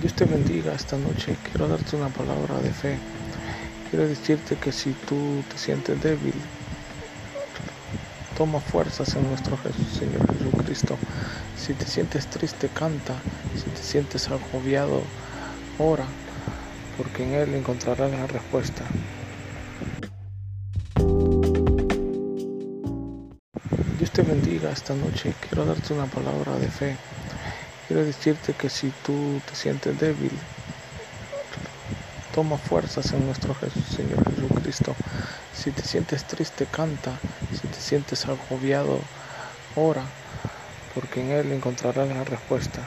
Dios te bendiga esta noche. Quiero darte una palabra de fe. Quiero decirte que si tú te sientes débil, toma fuerzas en nuestro Señor Jesucristo. Si te sientes triste, canta. Si te sientes agobiado, ora, porque en Él encontrarás la respuesta. Dios te bendiga esta noche. Quiero darte una palabra de fe. Quiero decirte que si tú te sientes débil, toma fuerzas en nuestro Señor Jesucristo. Si te sientes triste, canta. Si te sientes agobiado, ora, porque en Él encontrarás la respuesta.